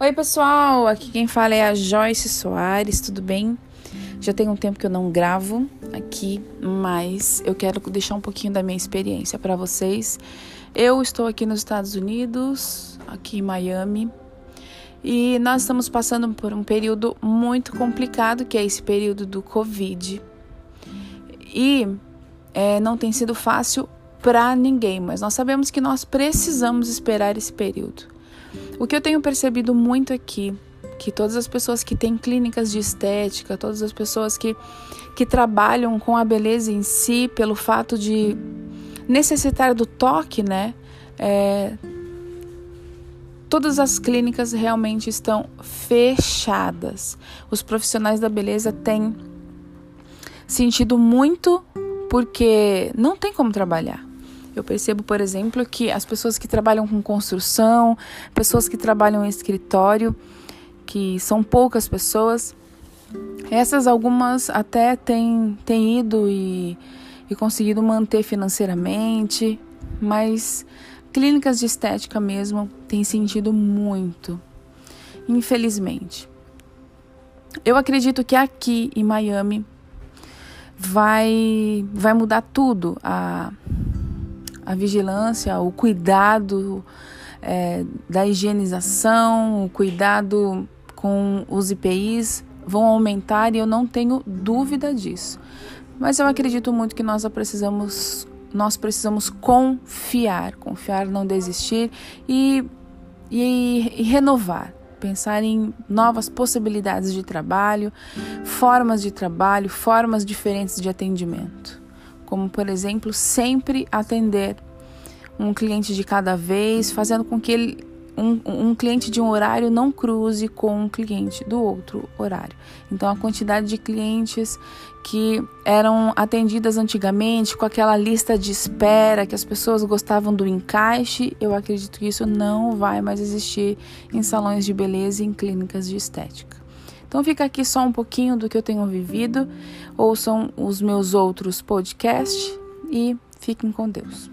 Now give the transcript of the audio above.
Oi, pessoal! Aqui quem fala é a Joyce Soares, tudo bem? Já tem um tempo que eu não gravo aqui, mas eu quero deixar um pouquinho da minha experiência para vocês. Eu estou aqui nos Estados Unidos, aqui em Miami, e nós estamos passando por um período muito complicado, que é esse período do Covid. E é, não tem sido fácil para ninguém, mas nós sabemos que nós precisamos esperar esse período. O que eu tenho percebido muito aqui, que todas as pessoas que têm clínicas de estética, todas as pessoas que, que trabalham com a beleza em si, pelo fato de necessitar do toque, né? É, todas as clínicas realmente estão fechadas. Os profissionais da beleza têm sentido muito porque não tem como trabalhar. Eu percebo, por exemplo, que as pessoas que trabalham com construção, pessoas que trabalham em escritório, que são poucas pessoas, essas algumas até têm, têm ido e, e conseguido manter financeiramente, mas clínicas de estética mesmo têm sentido muito, infelizmente. Eu acredito que aqui em Miami vai, vai mudar tudo. A, a vigilância, o cuidado é, da higienização, o cuidado com os IPIs vão aumentar e eu não tenho dúvida disso. Mas eu acredito muito que nós precisamos nós precisamos confiar, confiar, não desistir e, e, e renovar, pensar em novas possibilidades de trabalho, formas de trabalho, formas diferentes de atendimento como por exemplo, sempre atender um cliente de cada vez, fazendo com que ele, um, um, cliente de um horário não cruze com um cliente do outro horário. Então, a quantidade de clientes que eram atendidas antigamente com aquela lista de espera, que as pessoas gostavam do encaixe, eu acredito que isso não vai mais existir em salões de beleza e em clínicas de estética. Então fica aqui só um pouquinho do que eu tenho vivido. Ouçam os meus outros podcasts e fiquem com Deus.